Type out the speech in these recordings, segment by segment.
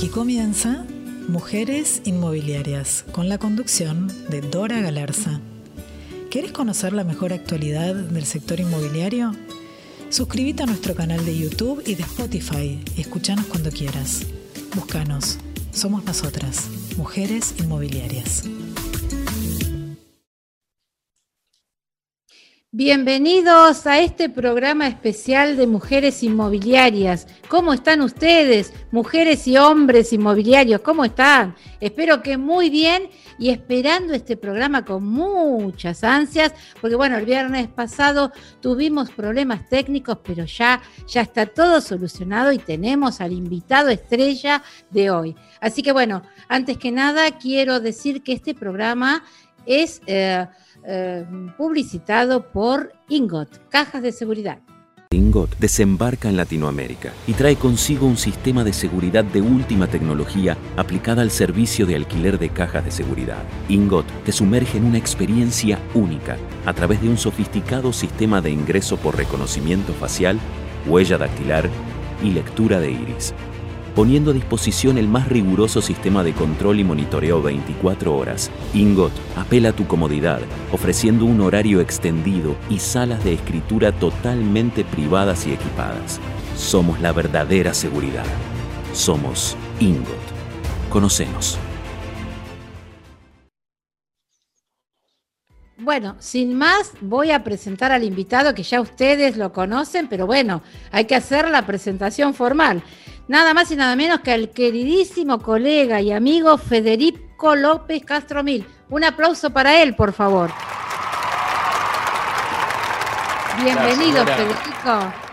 Aquí comienza Mujeres Inmobiliarias, con la conducción de Dora Galarza. ¿Quieres conocer la mejor actualidad del sector inmobiliario? Suscríbete a nuestro canal de YouTube y de Spotify y escúchanos cuando quieras. Búscanos. Somos nosotras, Mujeres Inmobiliarias. Bienvenidos a este programa especial de Mujeres Inmobiliarias. ¿Cómo están ustedes, mujeres y hombres inmobiliarios? ¿Cómo están? Espero que muy bien y esperando este programa con muchas ansias, porque bueno, el viernes pasado tuvimos problemas técnicos, pero ya, ya está todo solucionado y tenemos al invitado estrella de hoy. Así que bueno, antes que nada quiero decir que este programa es... Eh, eh, publicitado por Ingot, Cajas de Seguridad. Ingot desembarca en Latinoamérica y trae consigo un sistema de seguridad de última tecnología aplicada al servicio de alquiler de cajas de seguridad. Ingot te sumerge en una experiencia única a través de un sofisticado sistema de ingreso por reconocimiento facial, huella dactilar y lectura de iris poniendo a disposición el más riguroso sistema de control y monitoreo 24 horas. Ingot apela a tu comodidad, ofreciendo un horario extendido y salas de escritura totalmente privadas y equipadas. Somos la verdadera seguridad. Somos Ingot. Conocemos. Bueno, sin más, voy a presentar al invitado que ya ustedes lo conocen, pero bueno, hay que hacer la presentación formal nada más y nada menos que al queridísimo colega y amigo Federico López Castromil. Un aplauso para él, por favor. Bienvenido, Federico.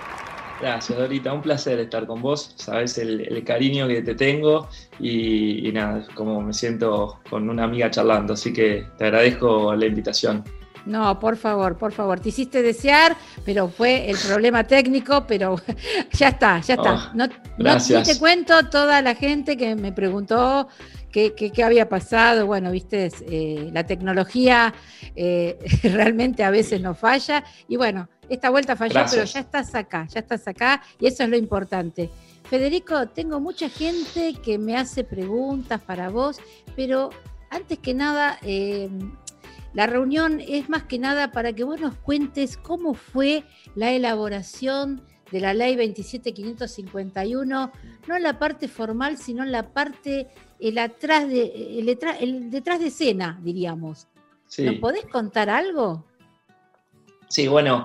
Gracias, Dorita. Un placer estar con vos. Sabes el, cariño que te tengo y, y, nada, como me siento con una amiga charlando. Así que te agradezco la invitación. No, por favor, por favor. Te hiciste desear, pero fue el problema técnico, pero ya está, ya está. Oh, no, te cuento toda la gente que me preguntó qué, había pasado. Bueno, viste, eh, la tecnología eh, realmente a veces no falla. Y bueno, esta vuelta falló, pero ya estás acá, ya estás acá y eso es lo importante. Federico, tengo mucha gente que me hace preguntas para vos, pero antes que nada, eh, la reunión es más que nada para que vos nos cuentes cómo fue la elaboración de la ley 27551, no en la parte formal, sino en la parte, el, atrás de, el, detrás de escena, diríamos. ¿Nos podés contar algo? Sí, bueno,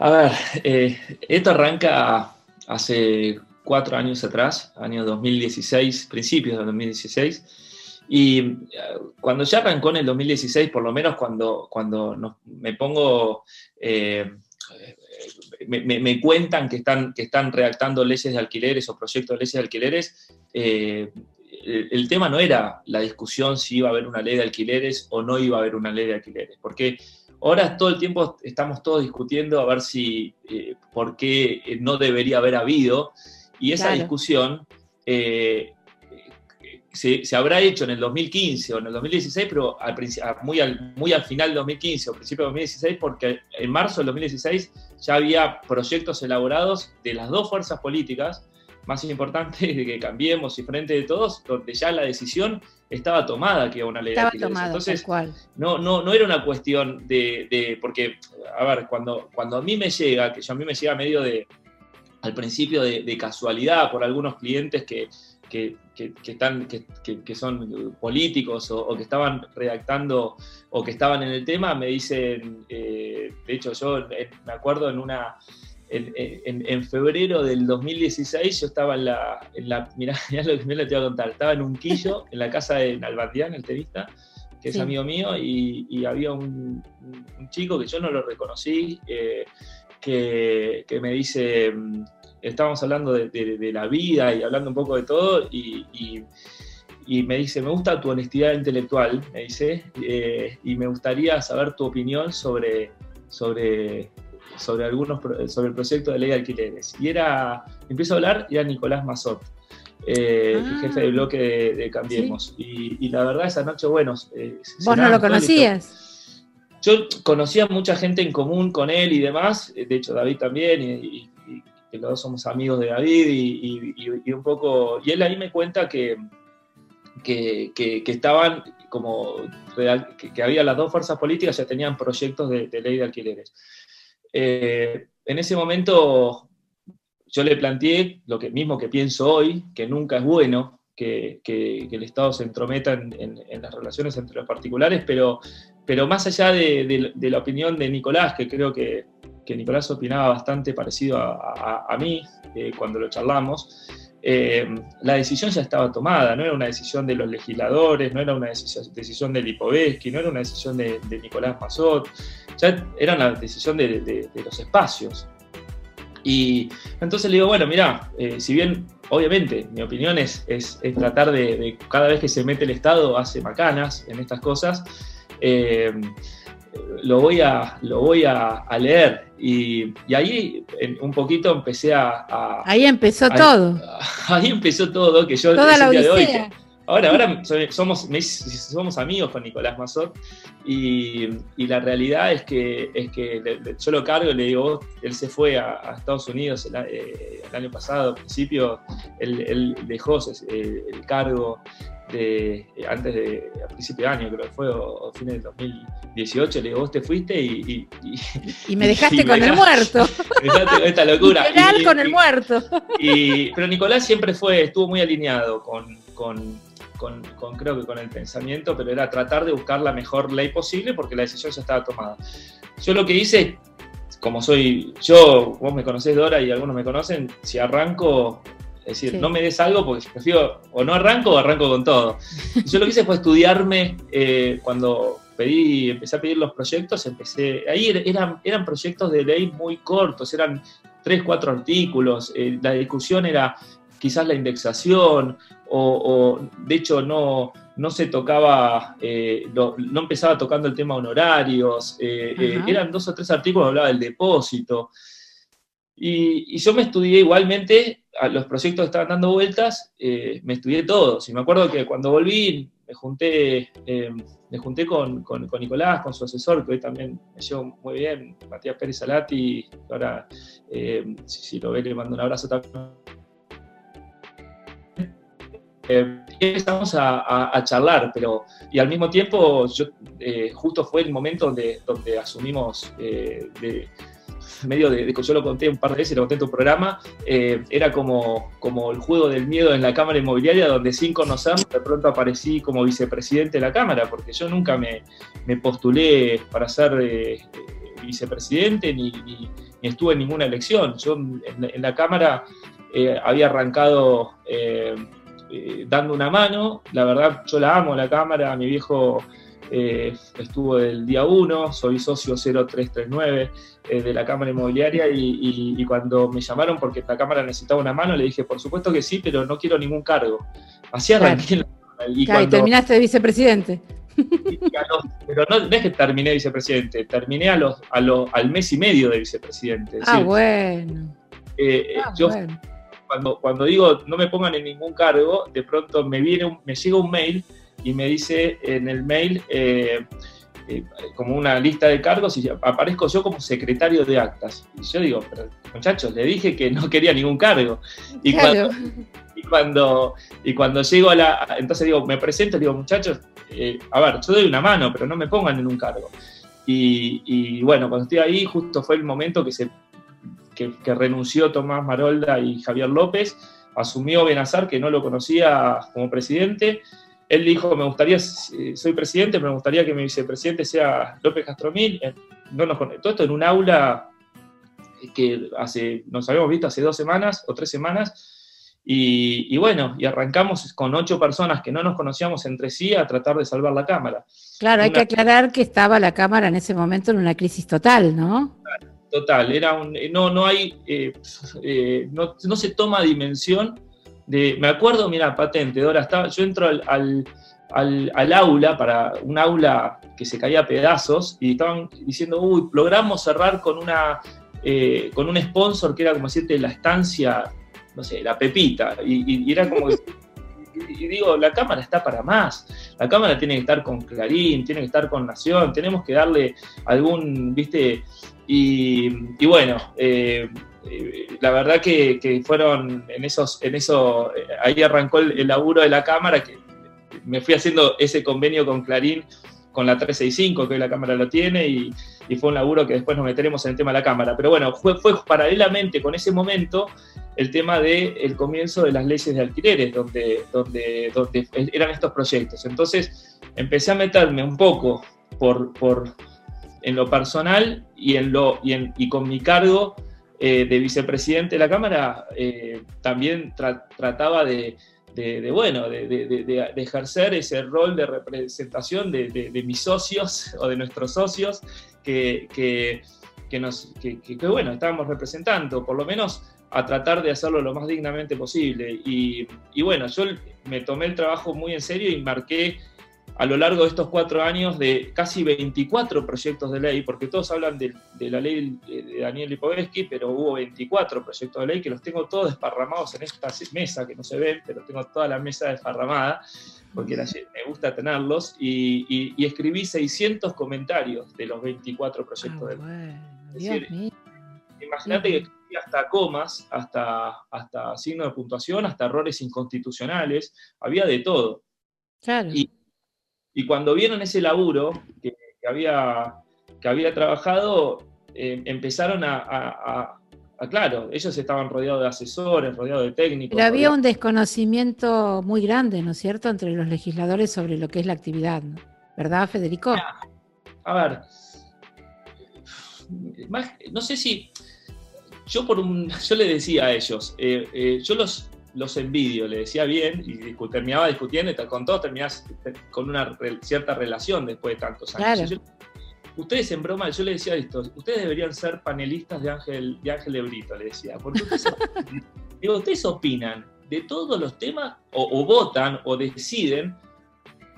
a ver, eh, esto arranca hace cuatro años atrás, año 2016, principios de 2016 y eh, cuando ya arrancó en el 2016, por lo menos cuando, cuando me pongo, eh, me, cuentan que están, que están redactando leyes de alquileres o proyectos de leyes de alquileres, eh, el, tema no era la discusión si iba a haber una ley de alquileres o no iba a haber una ley de alquileres, porque ahora todo el tiempo estamos todos discutiendo a ver si, por qué no debería haber habido, y esa discusión se, habrá hecho en el 2015 o en el 2016, pero al, muy, al, muy al final del 2015 o principio del 2016, porque en marzo del 2016 ya había proyectos elaborados de las dos fuerzas políticas más importantes de que cambiemos y frente de todos, donde ya la decisión estaba tomada que iba una ley estaba de tomada, Entonces, cual. No, no, no era una cuestión de, de, porque, a ver, cuando, cuando a mí me llega, que yo a mí me llega medio de, al principio de, de casualidad por algunos clientes que que, están, que, son políticos o, que estaban redactando o que estaban en el tema, me dicen, eh, de hecho yo me acuerdo en una, en, febrero del 2016 yo estaba en la, en la mirá, lo que me te voy a contar, estaba en un quillo en la casa de Nalbandián, el tenista, que es amigo mío, y, había un, chico que yo no lo reconocí, eh, que, que, me dice, estábamos hablando de, la vida y hablando un poco de todo, y, me dice, me gusta tu honestidad intelectual, me dice, eh, y me gustaría saber tu opinión sobre, sobre, sobre, algunos, sobre el proyecto de ley de alquileres. Y era, empiezo a hablar, era Nicolás Mazot. Eh, el jefe ah. bloque de, Cambiemos. Y, la verdad, esa noche, bueno. Eh, ¿Vos no lo conocías? Yo conocía mucha gente en común con él y demás, de hecho David también, y, los dos somos amigos de David y, un poco, y él ahí me cuenta que, que, estaban como, que, había las dos fuerzas políticas ya tenían proyectos de, ley de alquileres. Eh, en ese momento yo le planteé lo que, mismo que pienso hoy, que nunca es bueno que, el Estado se entrometa en, las relaciones entre los particulares, pero, pero más allá de, la opinión de Nicolás, que creo que, Nicolás opinaba bastante parecido a, mí eh, cuando lo charlamos, eh, la decisión ya estaba tomada, no era una decisión de los legisladores, no era una decisión, de Lipovetsky, no era una decisión de, Nicolás Mazot, ya era una decisión de, los espacios. Y entonces le digo, bueno, mira, eh, si bien obviamente, mi opinión es, es, tratar de, cada vez que se mete el Estado, hace macanas en estas cosas, eh, lo voy a, lo voy a, leer. Y, ahí un poquito empecé a... ahí empezó todo. Ahí empezó todo, que yo Toda el día de hoy... Ahora, ahora somos, somos amigos con Nicolás Mazot y, la realidad es que, es que yo lo cargo y le digo, él se fue a, Estados Unidos eh, el, año pasado, al principio, él, dejó el cargo de, antes de, a principio de año, creo que fue, o, fines del 2018, le digo, vos te fuiste y... Y, me dejaste con el muerto. Esta locura. con el muerto. pero Nicolás siempre fue, estuvo muy alineado con, con con, creo que con el pensamiento, pero era tratar de buscar la mejor ley posible porque la decisión ya estaba tomada. Yo lo que hice, como soy yo, vos me conocés Dora y algunos me conocen, si arranco, es decir, no me des algo porque prefiero o no arranco o arranco con todo. Yo lo que hice fue estudiarme eh, cuando pedí, empecé a pedir los proyectos, empecé, ahí er, eran, eran proyectos de ley muy cortos, eran tres, cuatro artículos, eh, la discusión era quizás la indexación, o, de hecho no, no se tocaba, eh, no, empezaba tocando el tema honorarios, eran dos o tres artículos hablaba del depósito. Y, yo me estudié igualmente, los proyectos estaban dando vueltas, me estudié todos. Y me acuerdo que cuando volví, me junté, me junté con, con, Nicolás, con su asesor, que hoy también me llevo muy bien, Matías Pérez Salati, ahora si, si, lo ve le mando un abrazo también eh, empezamos a, charlar, pero y al mismo tiempo yo, eh, justo fue el momento donde, donde asumimos eh, de, medio de, que yo lo conté un par de veces, lo conté en tu programa, era como, como el juego del miedo en la Cámara Inmobiliaria, donde sin conocernos de pronto aparecí como vicepresidente de la Cámara, porque yo nunca me, me postulé para ser vicepresidente ni, estuve en ninguna elección. Yo en, la Cámara había arrancado eh, dando una mano. La verdad, yo la amo, la cámara. Mi viejo eh, estuvo del día 1, soy socio 0339 eh, de la Cámara Inmobiliaria y, cuando me llamaron porque la Cámara necesitaba una mano, le dije, por supuesto que sí, pero no quiero ningún cargo. Así arranqué. Y, terminaste de vicepresidente. pero no, es que terminé de vicepresidente, terminé a los, al mes y medio de vicepresidente. ah, bueno. Ah, yo cuando, cuando digo no me pongan en ningún cargo, de pronto me, viene me llega un mail y me dice en el mail eh, eh, como una lista de cargos y aparezco yo como secretario de actas. Y yo digo, pero muchachos, le dije que no quería ningún cargo. Y, cuando, y, cuando, y cuando llego a la... Entonces digo, me presento y digo, muchachos, eh, a ver, yo doy una mano, pero no me pongan en un cargo. Y, y, bueno, cuando estoy ahí, justo fue el momento que se que, renunció Tomás Marolda y Javier López, asumió Benazar, que no lo conocía como presidente. Él dijo, me gustaría, soy presidente, me gustaría que mi vicepresidente sea López Castromil. Eh, no nos conectó esto en un aula que hace, nos habíamos visto hace dos semanas o tres semanas, y, bueno, y arrancamos con ocho personas que no nos conocíamos entre sí a tratar de salvar la Cámara. Claro, hay que aclarar que estaba la Cámara en ese momento en una crisis total, ¿no? total, era un, eh, no, no hay, eh, eh, no, se toma dimensión me acuerdo, mira, patente, Dora, estaba, yo entro al, aula, para un aula que se caía a pedazos, y estaban diciendo, uy, logramos cerrar con una, con un sponsor que era como decirte la estancia, no sé, la pepita, y, era como... y digo, la cámara está para más. La cámara tiene que estar con Clarín, tiene que estar con Nación, tenemos que darle algún, viste, y, bueno, eh, la verdad que, fueron en esos, en eso, ahí arrancó el, laburo de la Cámara, que me fui haciendo ese convenio con Clarín, con la 365, que hoy la Cámara lo tiene, y, fue un laburo que después nos meteremos en el tema de la Cámara. Pero bueno, fue, paralelamente con ese momento el tema del el comienzo de las leyes de alquileres, donde, donde, donde eran estos proyectos. Entonces empecé a meterme un poco por, por, en lo personal y, en lo, y, en, y con mi cargo eh, de vicepresidente de la Cámara, eh, también trataba de, bueno, de, ejercer ese rol de representación de, mis socios o de nuestros socios que, que, nos, bueno, estábamos representando, por lo menos a tratar de hacerlo lo más dignamente posible. Y, y bueno, yo me tomé el trabajo muy en serio y marqué a lo largo de estos cuatro años de casi 24 proyectos de ley, porque todos hablan de, la ley de Daniel Lipovetsky, pero hubo 24 proyectos de ley que los tengo todos desparramados en esta mesa, que no se ven, pero tengo toda la mesa desparramada, porque me gusta tenerlos, y, escribí 600 comentarios de los 24 proyectos de ley. imagínate que escribí hasta comas, hasta, hasta signos de puntuación, hasta errores inconstitucionales, había de todo. Claro. Y cuando vieron ese laburo que, había, que había trabajado, eh, empezaron a, claro, ellos estaban rodeados de asesores, rodeados de técnicos. Pero había un desconocimiento muy grande, ¿no es cierto?, entre los legisladores sobre lo que es la actividad, ¿verdad, Federico? A ver, no sé si yo por un, yo le decía a ellos, eh, eh, yo los los envidio, le decía bien y terminaba discutiendo y con todo terminás con una cierta relación después de tantos años. ustedes en broma, yo le decía esto, ustedes deberían ser panelistas de Ángel de, Ángel de Brito, le decía, porque ustedes, digo, ustedes opinan de todos los temas o, votan o deciden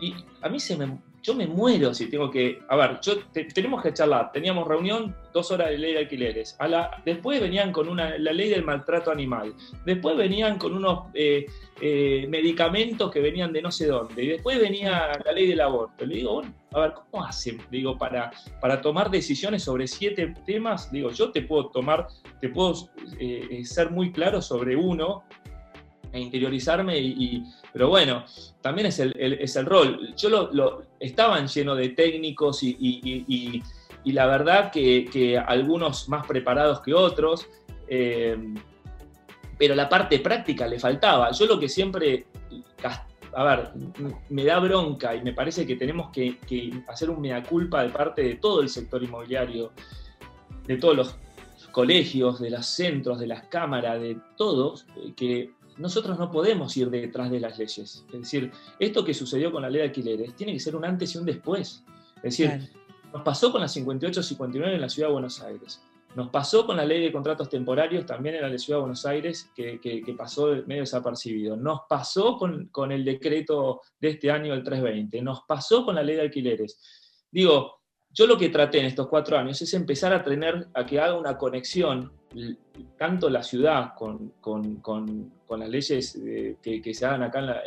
y a mí se me, yo me muero si tengo que. A ver, yo tenemos que charlar. Teníamos reunión, dos horas de ley de alquileres. Después venían con una, la ley del maltrato animal. Después venían con unos eh, eh, medicamentos que venían de no sé dónde. Y después venía la ley del aborto. Le digo, bueno, a ver, ¿cómo hacen? Digo, para, para tomar decisiones sobre siete temas. Digo, yo te puedo tomar, te puedo eh, ser muy claro sobre uno e interiorizarme y pero bueno, también es el, es el rol. Yo lo, estaban llenos de técnicos y, la verdad que, algunos más preparados que otros, eh, pero la parte práctica le faltaba. Yo lo que siempre, a ver, me da bronca y me parece que tenemos que, que hacer un mea culpa de parte de todo el sector inmobiliario, de todos los colegios, de los centros, de las cámaras, de todos, que nosotros no podemos ir detrás de las leyes. Es decir, esto que sucedió con la ley de alquileres tiene que ser un antes y un después. Es decir, nos pasó con la 58-59 en la Ciudad de Buenos Aires. Nos pasó con la ley de contratos temporarios también en la Ciudad de Buenos Aires, que, pasó medio desapercibido. Nos pasó con, con, el decreto de este año, el 320. Nos pasó con la ley de alquileres. Digo, yo lo que traté en estos cuatro años es empezar a tener, a que haga una conexión tanto la ciudad con, las leyes eh, que, se hagan acá,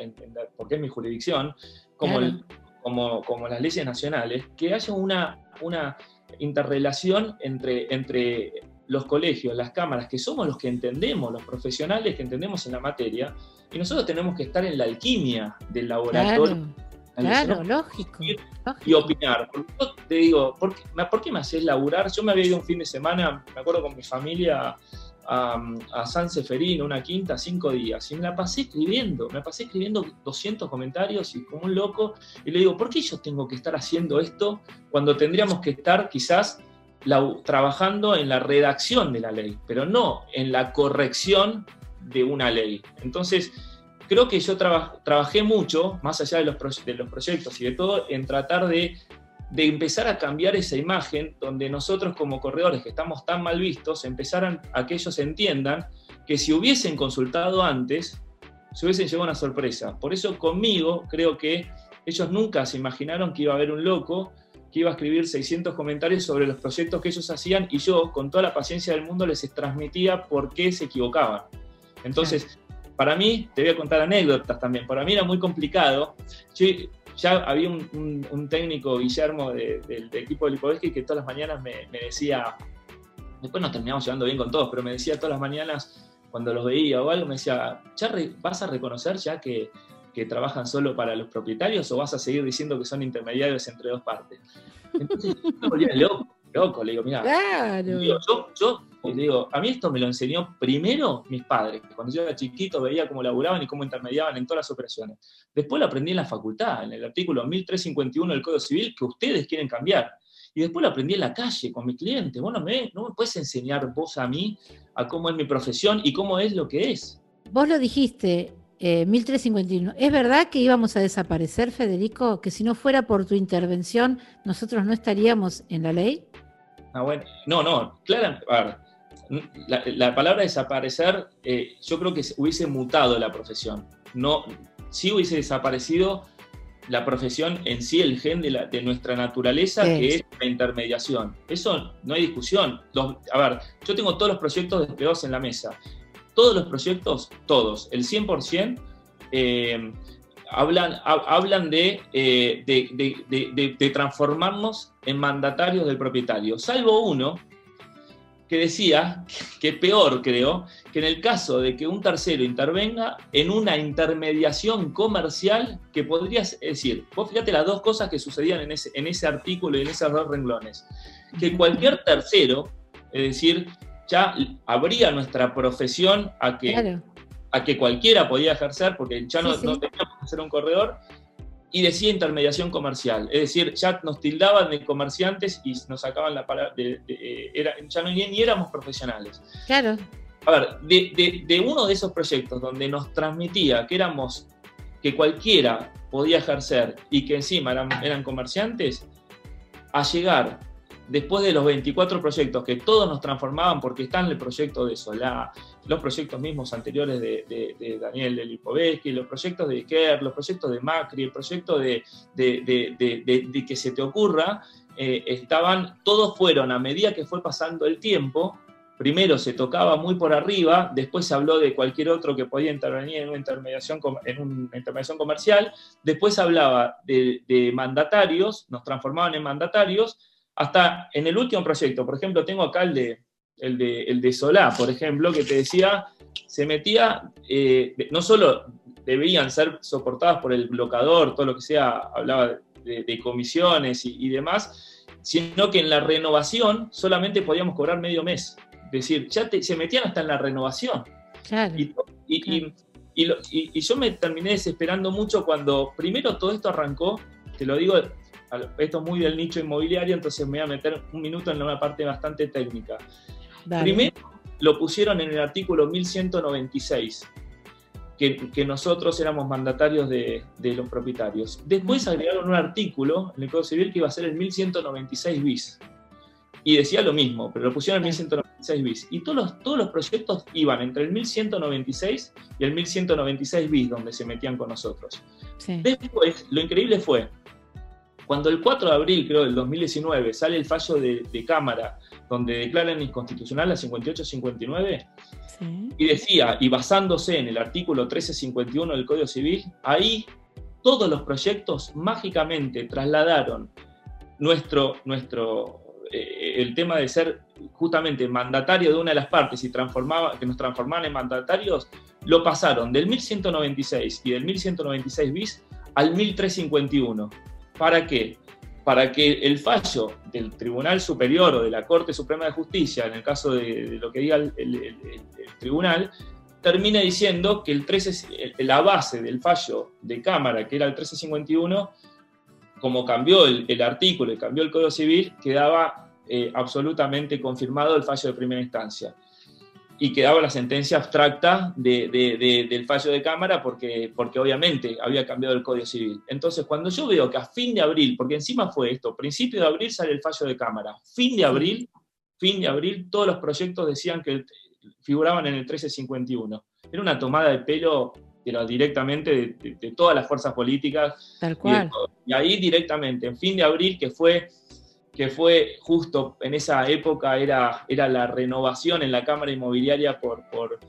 porque es mi jurisdicción, como, como, las leyes nacionales, que haya una, una interrelación entre, entre los colegios, las cámaras, que somos los que entendemos, los profesionales que entendemos en la materia, y nosotros tenemos que estar en la alquimia del laboratorio. Claro, lógico, Y opinar. yo te digo, ¿por qué, me haces laburar? Yo me había ido un fin de semana, me acuerdo con mi familia, a, San Seferino, una quinta, cinco días, y me la pasé escribiendo, me pasé escribiendo 200 comentarios y como un loco, y le digo, ¿por qué yo tengo que estar haciendo esto cuando tendríamos que estar quizás trabajando en la redacción de la ley, pero no en la corrección de una ley? Entonces, creo que yo trabajé mucho, más allá de los, de los, proyectos y de todo, en tratar de, empezar a cambiar esa imagen donde nosotros como corredores que estamos tan mal vistos, empezaran a que ellos entiendan que si hubiesen consultado antes, se hubiesen llevado una sorpresa. Por eso conmigo creo que ellos nunca se imaginaron que iba a haber un loco que iba a escribir 600 comentarios sobre los proyectos que ellos hacían y yo, con toda la paciencia del mundo, les transmitía por qué se equivocaban. Entonces, para mí, te voy a contar anécdotas también, para mí era muy complicado. Ya había un, técnico, Guillermo, del equipo de Lipovetsky, que todas las mañanas me, decía, después nos terminamos llevando bien con todos, pero me decía todas las mañanas, cuando los veía o algo, me decía, ¿ya vas a reconocer ya que, trabajan solo para los propietarios o vas a seguir diciendo que son intermediarios entre dos partes? Entonces yo me volvía loco, loco, le digo, mira, yo, yo le digo, a mí esto me lo enseñó primero mis padres, cuando yo era chiquito veía cómo laburaban y cómo intermediaban en todas las operaciones. Después lo aprendí en la facultad, en el artículo 1351 del Código Civil, que ustedes quieren cambiar. Y después lo aprendí en la calle con mis clientes. Bueno, me, no me puedes enseñar vos a mí a cómo es mi profesión y cómo es lo que es. Vos lo dijiste, 1351. Eh, ¿Es verdad que íbamos a desaparecer, Federico? Que si no fuera por tu intervención, nosotros no estaríamos en la ley. Ah. No, no, claro. A ver, la, palabra desaparecer, eh, yo creo que hubiese mutado la profesión. No, sí hubiese desaparecido la profesión en sí, el gen de, nuestra naturaleza, que es la intermediación. Eso no hay discusión. a ver, yo tengo todos los proyectos desplegados en la mesa. Todos los proyectos, todos, el 100%, eh, hablan, hablan eh, de, de transformarnos en mandatarios del propietario, salvo uno que decía que peor, creo, que en el caso de que un tercero intervenga en una intermediación comercial que podría, es decir, vos fíjate las dos cosas que sucedían en ese, en ese artículo y en esos dos renglones, que cualquier tercero, es decir, ya abría nuestra profesión a que, a que cualquiera podía ejercer, porque ya no, no teníamos que ser un corredor, y decía intermediación comercial. Es decir, ya nos tildaban de comerciantes y nos sacaban la palabra, de, eh, era, ya no, ni, éramos profesionales. Claro. A ver, de, uno de esos proyectos donde nos transmitía que éramos, que cualquiera podía ejercer y que encima eran, eran comerciantes, a llegar después de los 24 proyectos que todos nos transformaban, porque están el proyecto de Solá, los proyectos mismos anteriores de, Daniel del los proyectos de Iker, los proyectos de Macri, el proyecto de, que se te ocurra, eh, estaban, todos fueron a medida que fue pasando el tiempo, primero se tocaba muy por arriba, después se habló de cualquier otro que podía intervenir en una intermediación, en una intermediación comercial, después hablaba de mandatarios, nos transformaban en mandatarios, hasta en el último proyecto, por ejemplo, tengo acá el de, el de, el de Solá, por ejemplo, que te decía, se metía, eh, no solo debían ser soportadas por el blocador, todo lo que sea, hablaba de, comisiones y, demás, sino que en la renovación solamente podíamos cobrar medio mes. Es decir, ya se metían hasta en la renovación. Y, y, yo me terminé desesperando mucho cuando primero todo esto arrancó, te lo digo esto es muy del nicho inmobiliario, entonces me voy a meter un minuto en una parte bastante técnica. Primero, lo pusieron en el artículo 1196, que, nosotros éramos mandatarios de, los propietarios. Después agregaron un artículo en el Código Civil que iba a ser el 1196 bis. Y decía lo mismo, pero lo pusieron en el 1196 bis. Y todos los, todos los proyectos iban entre el 1196 y el 1196 bis, donde se metían con nosotros. Después, lo increíble fue cuando el 4 de abril, creo, del 2019, sale el fallo de, Cámara donde declaran inconstitucional la 5859, y decía, y basándose en el artículo 1351 del Código Civil, ahí todos los proyectos mágicamente trasladaron nuestro, nuestro eh, el tema de ser justamente mandatario de una de las partes y transformaba, que nos transformaban en mandatarios, lo pasaron del 1196 y del 1196 bis al 1351. ¿Para qué? Para que el fallo del Tribunal Superior o de la Corte Suprema de Justicia, en el caso de, lo que diga el, tribunal, termine diciendo que el 13, la base del fallo de Cámara, que era el 1351, como cambió el, artículo y cambió el Código Civil, quedaba eh, absolutamente confirmado el fallo de primera instancia y quedaba la sentencia abstracta del fallo de Cámara porque, porque obviamente había cambiado el Código Civil. Entonces, cuando yo veo que a fin de abril, porque encima fue esto, principio de abril sale el fallo de Cámara, fin de abril, fin de abril, todos los proyectos decían que figuraban en el 1351. Era una tomada de pelo pero directamente de, todas las fuerzas políticas. Tal cual. y ahí directamente, en fin de abril, que fue que fue justo en esa época, era, era la renovación en la Cámara Inmobiliaria por, por,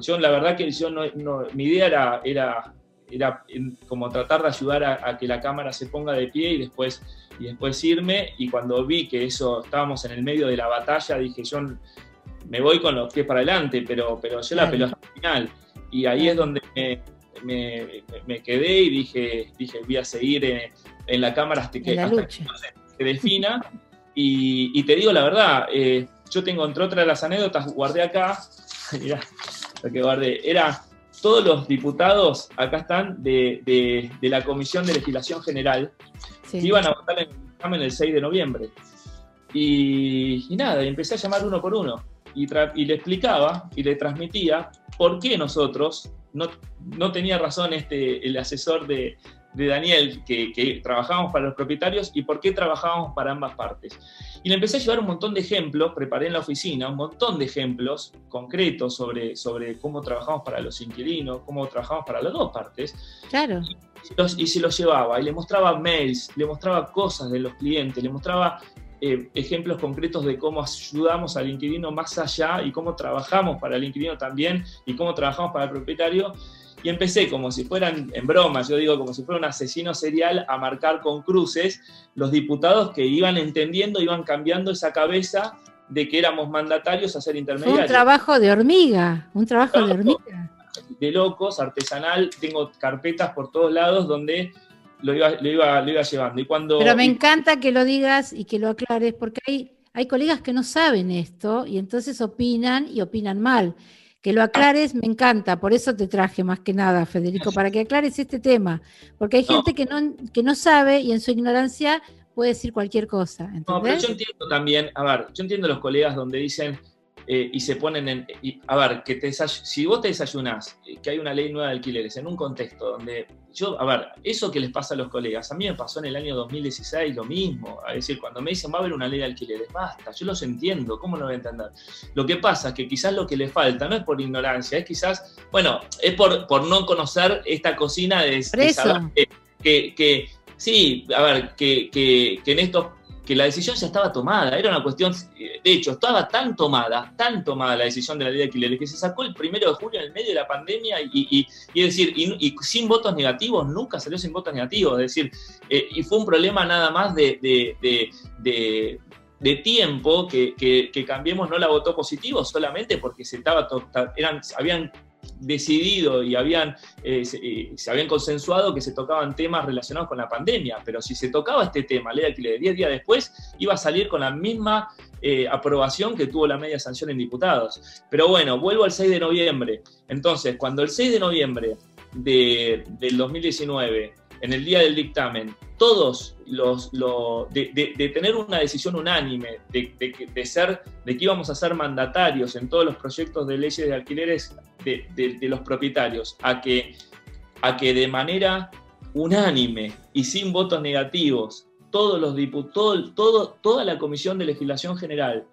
yo, la verdad que yo no, mi idea era, era era como tratar de ayudar a, que la cámara se ponga de pie y después, y después irme. Y cuando vi que eso estábamos en el medio de la batalla, dije yo me voy con los pies para adelante, pero, pero yo la pelota final. Y ahí es donde me, quedé y dije, dije voy a seguir en, la cámara hasta que, se defina. Y, te digo la verdad, eh, yo tengo entre otras las anécdotas, guardé acá, mirá, lo que guardé, era todos los diputados, acá están, de, la Comisión de Legislación General, que iban a votar en el examen el 6 de noviembre. Y, nada, empecé a llamar uno por uno. Y, y, le explicaba y le transmitía por qué nosotros, no, no tenía razón este, el asesor de, de Daniel, que, trabajábamos para los propietarios y por qué trabajábamos para ambas partes. Y le empecé a llevar un montón de ejemplos, preparé en la oficina un montón de ejemplos concretos sobre, sobre cómo trabajamos para los inquilinos, cómo trabajamos para las dos partes. Claro. Y, se los llevaba y le mostraba mails, le mostraba cosas de los clientes, le mostraba eh, ejemplos concretos de cómo ayudamos al inquilino más allá y cómo trabajamos para el inquilino también y cómo trabajamos para el propietario. Y empecé como si fueran, en broma, yo digo, como si fuera un asesino serial a marcar con cruces los diputados que iban entendiendo, iban cambiando esa cabeza de que éramos mandatarios a ser intermediarios. un trabajo de hormiga, un trabajo de hormiga. De locos, artesanal, tengo carpetas por todos lados donde lo iba, lo iba, lo iba llevando. Y cuando, Pero me encanta que lo digas y que lo aclares, porque hay, hay colegas que no saben esto y entonces opinan y opinan mal que lo aclares me encanta, por eso te traje más que nada, Federico, para que aclares este tema, porque hay gente que no, que no sabe y en su ignorancia puede decir cualquier cosa. No, pero yo entiendo también, a ver, yo entiendo los colegas donde dicen, eh, y se ponen en. a ver, que te si vos te desayunás, eh, que hay una ley nueva de alquileres en un contexto donde. Yo, a ver, eso que les pasa a los colegas, a mí me pasó en el año 2016 lo mismo. Es decir, cuando me dicen va a haber una ley de alquileres, basta, yo los entiendo, ¿cómo no voy a entender? Lo que pasa es que quizás lo que le falta no es por ignorancia, es quizás, bueno, es por, por no conocer esta cocina de, saber que, que, sí, a ver, que, que, que en estos que la decisión ya estaba tomada, era una cuestión, de hecho, estaba tan tomada, tan tomada la decisión de la ley de alquileres, que se sacó el primero de julio en el medio de la pandemia y, y, decir, y, sin votos negativos, nunca salió sin votos negativos, es decir, eh, y fue un problema nada más de, de, tiempo que, que, Cambiemos no la votó positivo solamente porque se estaba eran, habían decidido y habían, eh, eh, se, habían consensuado que se tocaban temas relacionados con la pandemia, pero si se tocaba este tema, ley de alquiler, 10 días después, iba a salir con la misma eh, aprobación que tuvo la media sanción en diputados. Pero bueno, vuelvo al 6 de noviembre. Entonces, cuando el 6 de noviembre de, del 2019 en el día del dictamen, todos los, de, tener una decisión unánime, de, ser, de que íbamos a ser mandatarios en todos los proyectos de leyes de alquileres de, los propietarios, a que, a que de manera unánime y sin votos negativos, todos los diputados, todo, toda la Comisión de Legislación General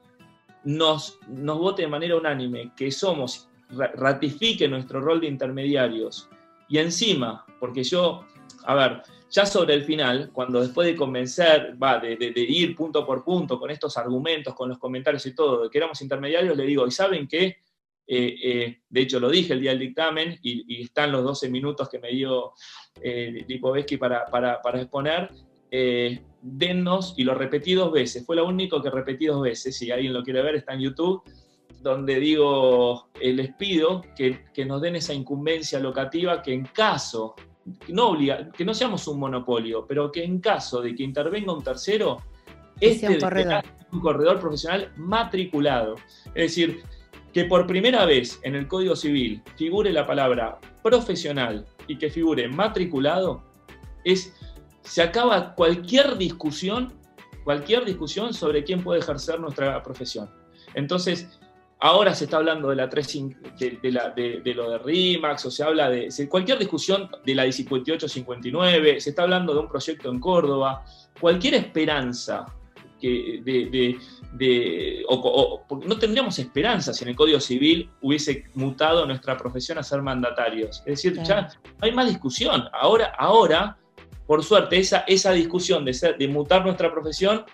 nos, nos vote de manera unánime que somos, ratifique nuestro rol de intermediarios. Y encima, porque yo a ver, ya sobre el final, cuando después de convencer, va, de, ir punto por punto con estos argumentos, con los comentarios y todo, de que éramos intermediarios, le digo, ¿y saben qué? Eh, eh, de hecho, lo dije el día del dictamen y, están los 12 minutos que me dio eh, Lipovetsky para, para, exponer. Dennos, y lo repetí dos veces, fue lo único que repetí dos veces, si alguien lo quiere ver, está en YouTube, donde digo, les pido que, que nos den esa incumbencia locativa que en caso no obliga, que no seamos un monopolio, pero que en caso de que intervenga un tercero, este un corredor. un corredor profesional matriculado. Es decir, que por primera vez en el Código Civil figure la palabra profesional y que figure matriculado, es, se acaba cualquier discusión, cualquier discusión sobre quién puede ejercer nuestra profesión. Entonces, Ahora se está hablando de, la 3, de, de, lo de RIMAX, o se habla de cualquier discusión de la 58-59, se está hablando de un proyecto en Córdoba, cualquier esperanza que de, o, no tendríamos esperanza si en el Código Civil hubiese mutado nuestra profesión a ser mandatarios. Es decir, ya no hay más discusión. Ahora, ahora por suerte, esa, esa discusión de, ser, de mutar nuestra profesión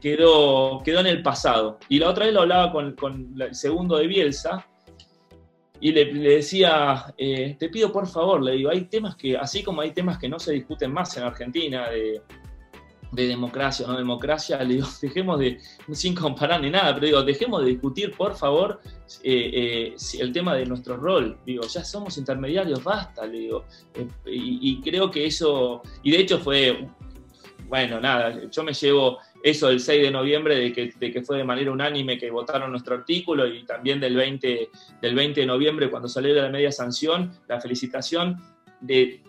quedó, quedó en el pasado. Y la otra vez lo hablaba con, el segundo de Bielsa, y le, decía, eh, te pido por favor, le digo, hay temas que, así como hay temas que no se discuten más en Argentina, de, democracia o no democracia, le digo, dejemos de, sin comparar ni nada, pero digo, dejemos de discutir, por favor, eh, eh, el tema de nuestro rol. Digo, ya somos intermediarios, basta, le digo. y, creo que eso, y de hecho fue, bueno, nada, yo me llevo eso del 6 de noviembre, de que, de que, fue de manera unánime que votaron nuestro artículo y también del 20, del 20 de noviembre cuando salió de la media sanción, la felicitación de...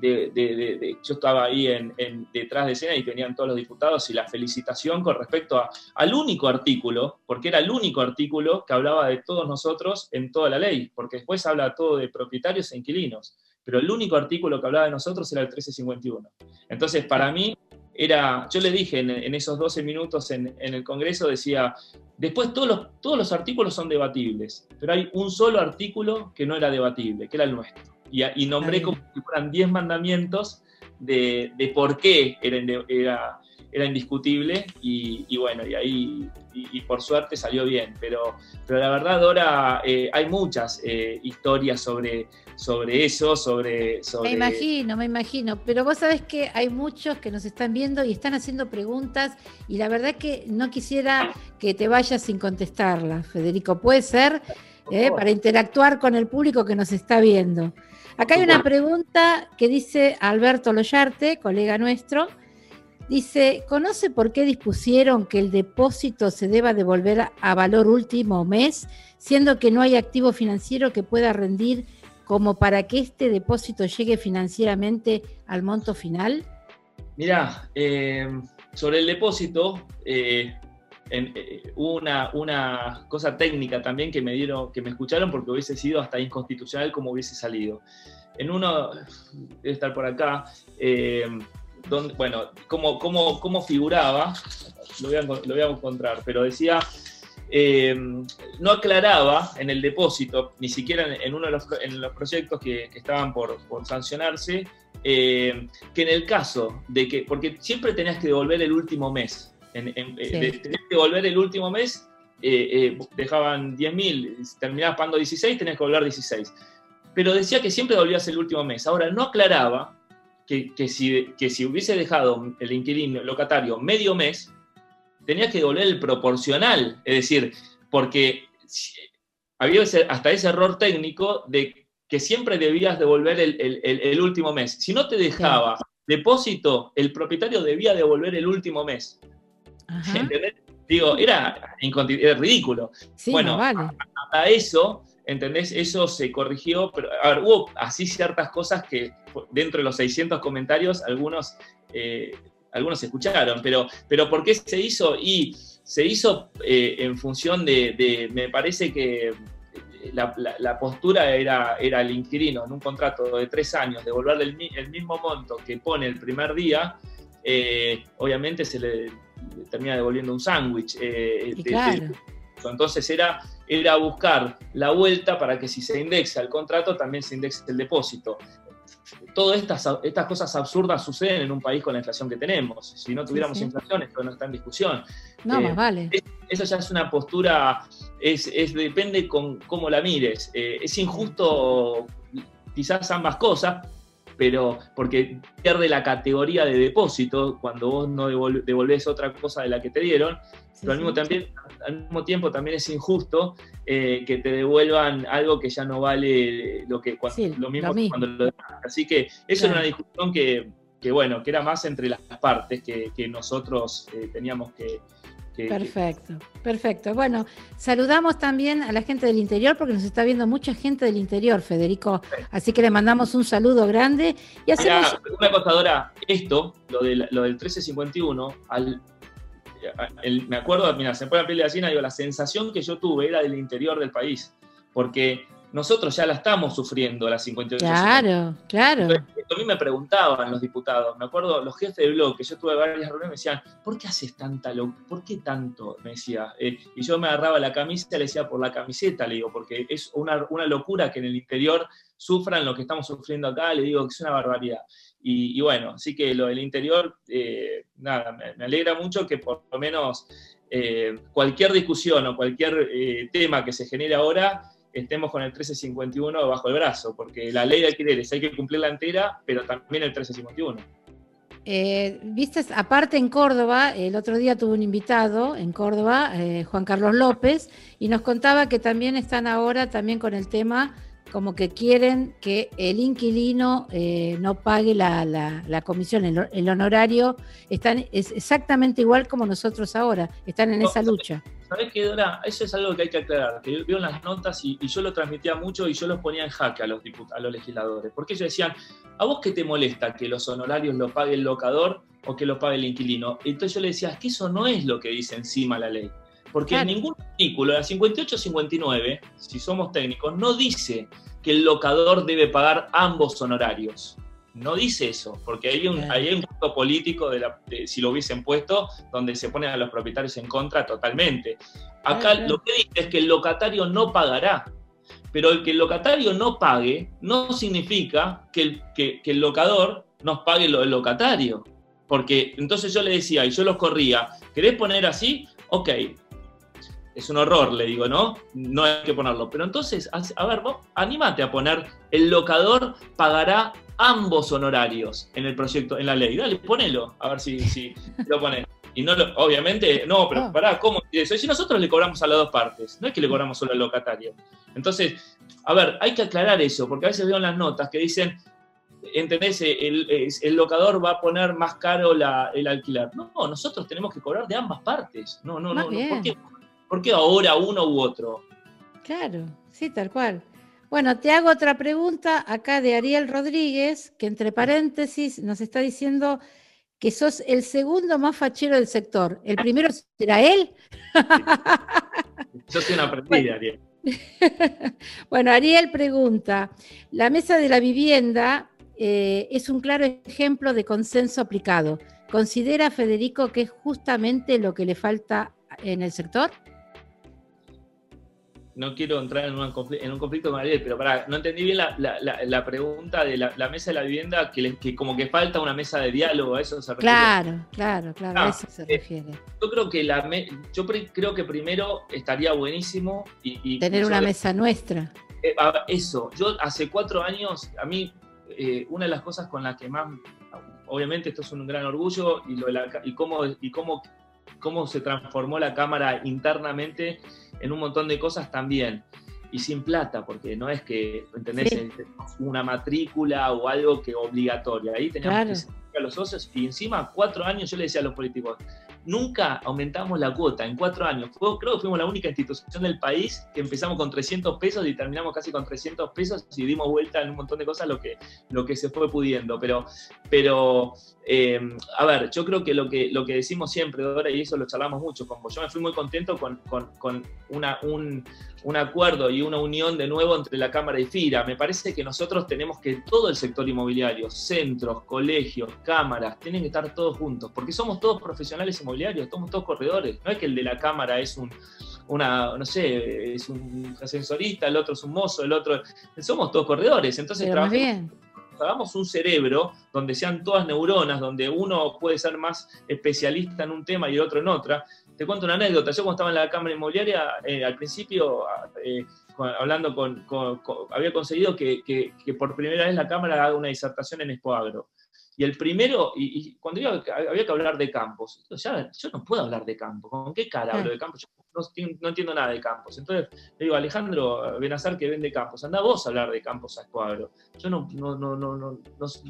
de, yo estaba ahí en, detrás de escena y tenían todos los diputados y la felicitación con respecto al único artículo, porque era el único artículo que hablaba de todos nosotros en toda la ley, porque después habla todo de propietarios e inquilinos, pero el único artículo que hablaba de nosotros era el 1351. Entonces, para mí, era, yo le dije en, esos 12 minutos en, el Congreso, decía, después todos los, todos los artículos son debatibles, pero hay un solo artículo que no era debatible, que era el nuestro. Y, y nombré como si fueran 10 mandamientos de, de, por qué era, era, era indiscutible y, bueno, y ahí, y, por suerte salió bien, pero, pero la verdad ahora eh, hay muchas eh, historias sobre, sobre eso, sobre, sobre... Me imagino, me imagino, pero vos sabés que hay muchos que nos están viendo y están haciendo preguntas y la verdad que no quisiera que te vayas sin contestarlas, Federico, puede ser eh, para interactuar con el público que nos está viendo. Acá hay una pregunta que dice Alberto Loyarte, colega nuestro, Dice, ¿conoce por qué dispusieron que el depósito se deba devolver a, valor último mes, siendo que no hay activo financiero que pueda rendir como para que este depósito llegue financieramente al monto final? Mira, eh, sobre el depósito, eh, eh, hubo una, una, cosa técnica también que me dieron, que me escucharon porque hubiese sido hasta inconstitucional como hubiese salido. En uno, debe estar por acá, bueno, cómo, cómo, cómo figuraba, lo voy, a, lo voy, a, encontrar, pero decía, eh, no aclaraba en el depósito, ni siquiera en, uno de los, en los proyectos que, estaban por, por sancionarse, eh, que en el caso de que, porque siempre tenías que devolver el último mes, en, tenías que devolver el último mes, eh, dejaban 10.000, terminabas pagando 16, tenías que devolver 16. Pero decía que siempre devolvías el último mes. Ahora no aclaraba que, si, que si hubiese dejado el inquilino, el locatario, medio mes, tenía que devolver el proporcional. Es decir, porque había hasta ese error técnico de que siempre debías devolver el, último mes. Si no te dejaba depósito, el propietario debía devolver el último mes. Digo, era, ridículo. bueno, hasta eso ¿entendés? Eso se corrigió, pero a ver, hubo así ciertas cosas que dentro de los 600 comentarios algunos, eh, algunos escucharon, pero, pero ¿por qué se hizo? Y se hizo eh, en función de, me parece que la, postura era, era el inquilino en un contrato de tres años, devolverle el, mismo monto que pone el primer día, eh, obviamente se le, termina devolviendo un sándwich. Entonces era, era buscar la vuelta para que si se indexa el contrato, también se indexe el depósito. Todas estas, estas cosas absurdas suceden en un país con la inflación que tenemos. Si no tuviéramos inflación, esto no está en discusión. No, más eh, vale. eso ya es una postura, es, depende con cómo la mires. Eh, es injusto quizás ambas cosas, pero porque pierde la categoría de depósito cuando vos no devolvés otra cosa de la que te dieron, pero al mismo, también, al mismo tiempo también es injusto eh, que te devuelvan algo que ya no vale lo, que, lo mismo, cuando lo Así que eso era una discusión que, bueno, que era más entre las partes que, nosotros eh, teníamos que, Perfecto, perfecto. Bueno, saludamos también a la gente del interior porque nos está viendo mucha gente del interior, Federico. Así que le mandamos un saludo grande y hacemos. una cosa, esto, lo, de, lo del 1351, al me acuerdo, mira, se me pone la piel de gallina, digo, la sensación que yo tuve era del interior del país, porque nosotros ya la estamos sufriendo, la 58. Claro, claro. a mí me preguntaban los diputados, me acuerdo, los jefes de bloque, yo tuve varias reuniones, me decían, ¿por qué haces tanta locura? ¿Por qué tanto? Me decía. Eh, y yo me agarraba la camisa y le decía, por la camiseta, le digo, porque es una, una locura que en el interior sufran lo que estamos sufriendo acá, le digo que es una barbaridad. Y, bueno, así que lo del interior, eh, nada, me, alegra mucho que por lo menos eh, cualquier discusión o cualquier tema que se genere ahora estemos con el 1351 bajo el brazo, porque la ley de alquileres hay que cumplirla entera, pero también el 1351. Eh, Viste, aparte en Córdoba, el otro día tuve un invitado en Córdoba, eh, Juan Carlos López, y nos contaba que también están ahora también con el tema como que quieren que el inquilino eh, no pague la, comisión, el, honorario, están, es exactamente igual como nosotros ahora, están en esa lucha. ¿Sabes qué, Dora? Eso es algo que hay que aclarar, que veo en las notas y, yo lo transmitía mucho y yo los ponía en jaque a los, a los legisladores, porque ellos decían, ¿a vos qué te molesta que los honorarios lo pague el locador o que lo pague el inquilino? Entonces yo le decía, es que eso no es lo que dice encima la ley. Porque en ningún artículo, la 58-59, si somos técnicos, no dice que el locador debe pagar ambos honorarios. No dice eso, porque hay un, hay un punto político, de, si lo hubiesen puesto, donde se ponen a los propietarios en contra totalmente. Acá lo que dice es que el locatario no pagará, pero el que el locatario no pague no significa que el, que, que el locador nos pague lo del locatario. Porque entonces yo le decía y yo los corría, ¿querés poner así? Ok, es un horror, le digo, ¿no? No hay que ponerlo. Pero entonces, a ver, vos anímate a poner, el locador pagará ambos honorarios en el proyecto, en la ley. Dale, ponelo, a ver si, si lo pones. Y no lo, obviamente, no, pero ah. pará, ¿cómo eso? Y si nosotros le cobramos a las dos partes, no es que le cobramos solo al locatario. Entonces, a ver, hay que aclarar eso, porque a veces veo en las notas que dicen, ¿entendés? El, el, locador va a poner más caro la, el alquiler. No, nosotros tenemos que cobrar de ambas partes. No, no, no, no. ¿Por qué? ¿Por qué ahora uno u otro? Claro, sí, tal cual. Bueno, te hago otra pregunta acá de Ariel Rodríguez, que entre paréntesis nos está diciendo que sos el segundo más fachero del sector. ¿El primero será él? Yo soy una aprendida, Ariel. bueno, Ariel pregunta, la mesa de la vivienda eh, es un claro ejemplo de consenso aplicado. ¿Considera Federico que es justamente lo que le falta en el sector? No quiero entrar en, un conflicto con Ariel, pero para, no entendí bien la, pregunta de la, mesa de la vivienda, que, como que falta una mesa de diálogo, a eso se refiere. Claro, claro, claro, a ah, eso se eh, refiere. Yo creo que la yo creo que primero estaría buenísimo y, tener una mesa nuestra. Eh, eso, yo hace cuatro años, a mí eh, una de las cosas con las que más, obviamente esto es un gran orgullo y, lo y cómo, y cómo, cómo se transformó la Cámara internamente en un montón de cosas también. Y sin plata, porque no es que, ¿entendés? Una matrícula o algo que obligatoria. Ahí teníamos que a los socios y encima cuatro años yo le decía a los políticos, nunca aumentamos la cuota en cuatro años. creo que fuimos la única institución del país que empezamos con 300 pesos y terminamos casi con 300 pesos y dimos vuelta en un montón de cosas lo que, lo que se fue pudiendo. Pero, pero eh, a ver, yo creo que lo, que lo que decimos siempre, Dora, y eso lo charlamos mucho, como yo me fui muy contento con, con, una, un, un, acuerdo y una unión de nuevo entre la Cámara y FIRA. Me parece que nosotros tenemos que todo el sector inmobiliario, centros, colegios, cámaras, tienen que estar todos juntos, porque somos todos profesionales inmobiliarios somos todos corredores. No es que el de la cámara es un, una, no sé, es un ascensorista, el otro es un mozo, el otro. Somos todos corredores. Entonces hagamos un cerebro donde sean todas neuronas, donde uno puede ser más especialista en un tema y el otro en otra. Te cuento una anécdota. Yo cuando estaba en la Cámara Inmobiliaria, eh, al principio, eh, hablando con, había conseguido que, que, por primera vez la Cámara haga una disertación en Expoagro. Y el primero, y, cuando había que hablar de campos, ya, yo no puedo hablar de campos, ¿con qué cara hablo de campos? Yo no, entiendo nada de campos. Entonces le digo, Alejandro Benazar que vende campos, anda vos a hablar de campos a Escuadro. Yo no, no, no, no, no,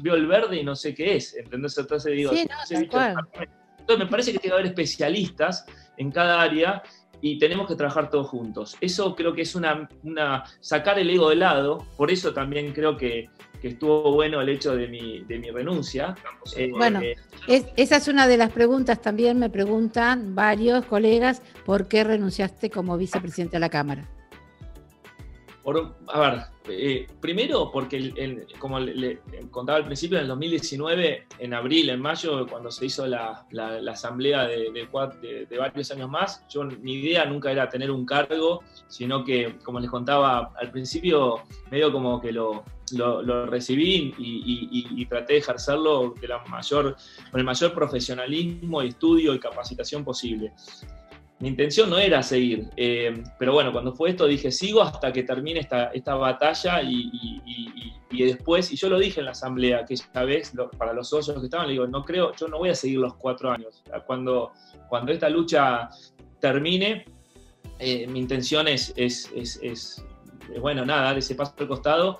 veo el verde y no sé qué es, ¿entendés? Entonces digo, sí, entonces me parece que tiene que haber especialistas en cada área y tenemos que trabajar todos juntos. Eso creo que es una, una sacar el ego de lado, por eso también creo que que estuvo bueno el hecho de mi, de mi renuncia. Eh, bueno, eh, esa es una de las preguntas también, me preguntan varios colegas, ¿por qué renunciaste como vicepresidente de la Cámara? a ver, eh, primero porque, como le, contaba al principio, en el 2019, en abril, en mayo, cuando se hizo la, asamblea de, de, varios años más, yo mi idea nunca era tener un cargo, sino que, como les contaba al principio, medio como que lo, lo, recibí y, traté de ejercerlo de la mayor, con el mayor profesionalismo, estudio y capacitación posible. mi intención no era seguir, eh, pero bueno, cuando fue esto dije, sigo hasta que termine esta, esta batalla y, después, y yo lo dije en la asamblea que esta vez, para los socios que estaban, le digo, no creo, yo no voy a seguir los cuatro años. Cuando, cuando esta lucha termine, eh, mi intención es, es, es, bueno, nada, dar ese paso al costado.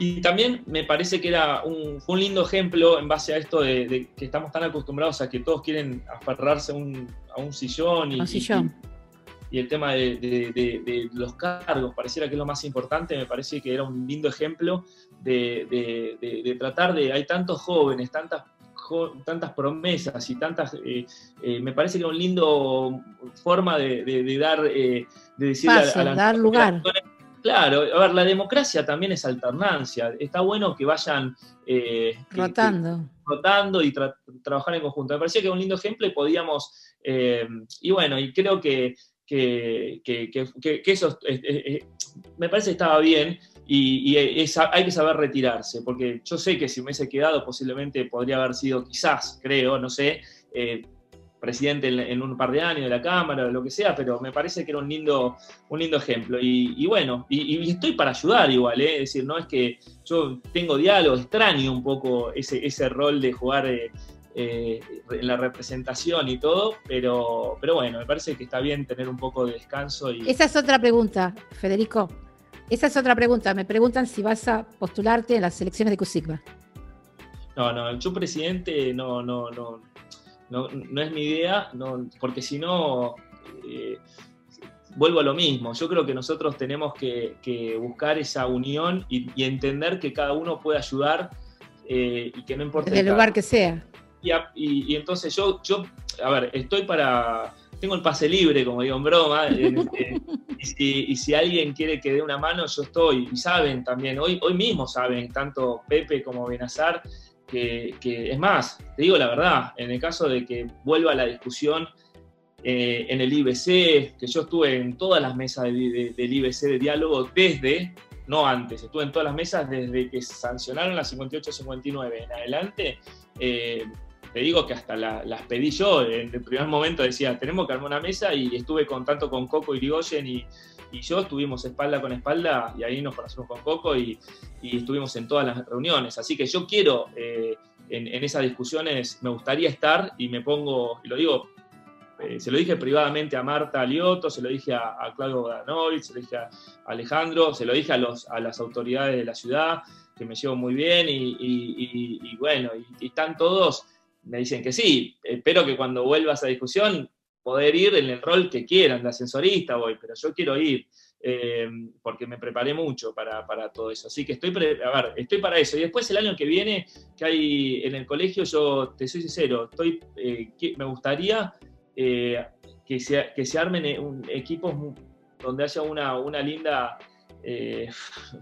Y también me parece que era un, fue un lindo ejemplo en base a esto de, que estamos tan acostumbrados a que todos quieren aferrarse a un, a un sillón. Y, y, el tema de, los cargos, pareciera que es lo más importante, me parece que era un lindo ejemplo de, tratar de, hay tantos jóvenes, tantas tantas promesas y tantas, eh, eh, me parece que era un lindo forma de, dar, eh, de decir a, la, dar lugar. Claro, a ver, la democracia también es alternancia. Está bueno que vayan rotando. rotando y trabajar en conjunto. Me parecía que era un lindo ejemplo y podíamos, y bueno, y creo que, que, que eso me parece que estaba bien y, hay que saber retirarse, porque yo sé que si me hubiese quedado posiblemente podría haber sido quizás, creo, no sé, eh, presidente en, un par de años de la Cámara o lo que sea, pero me parece que era un lindo, un lindo ejemplo. Y, bueno, y, estoy para ayudar igual, ¿eh? es decir, no es que yo tengo diálogo, extraño un poco ese, ese rol de jugar eh, en la representación y todo, pero, pero bueno, me parece que está bien tener un poco de descanso. Y... Esa es otra pregunta, Federico. Esa es otra pregunta. Me preguntan si vas a postularte en las elecciones de CUSIGMA. No, no, yo presidente no, no, no, no, es mi idea, no, porque si no, eh, vuelvo a lo mismo. Yo creo que nosotros tenemos que, buscar esa unión y, entender que cada uno puede ayudar eh, y que no importa. En el lugar que sea. Y, entonces yo, yo, a ver, estoy para, tengo el pase libre, como digo en broma, este, y, si, alguien quiere que dé una mano, yo estoy. Y saben también, hoy, hoy mismo saben, tanto Pepe como Benazar, que, es más, te digo la verdad, en el caso de que vuelva la discusión eh, en el IBC, que yo estuve en todas las mesas del IBC de diálogo desde, no antes, estuve en todas las mesas desde que sancionaron la 58-59 en adelante. Eh, te digo que hasta las pedí yo. En el primer momento decía, tenemos que armar una mesa y estuve con tanto con Coco Irigoyen y, y yo, estuvimos espalda con espalda y ahí nos conocimos con Coco y, estuvimos en todas las reuniones. Así que yo quiero, eh, en, esas discusiones, me gustaría estar y me pongo, y lo digo, eh, se lo dije privadamente a Marta Lioto, se lo dije a, Claudio Danovic, se lo dije a Alejandro, se lo dije a, los, a las autoridades de la ciudad, que me llevo muy bien y, y bueno, y están todos me dicen que sí. Espero que cuando vuelva a esa discusión poder ir en el rol que quieran, de ascensorista voy, pero yo quiero ir. Eh, porque me preparé mucho para, todo eso. Así que estoy, a ver, estoy para eso. Y después el año que viene, que hay en el colegio, yo te soy sincero, estoy, eh, me gustaría eh, que, se, que se armen equipos donde haya una, una linda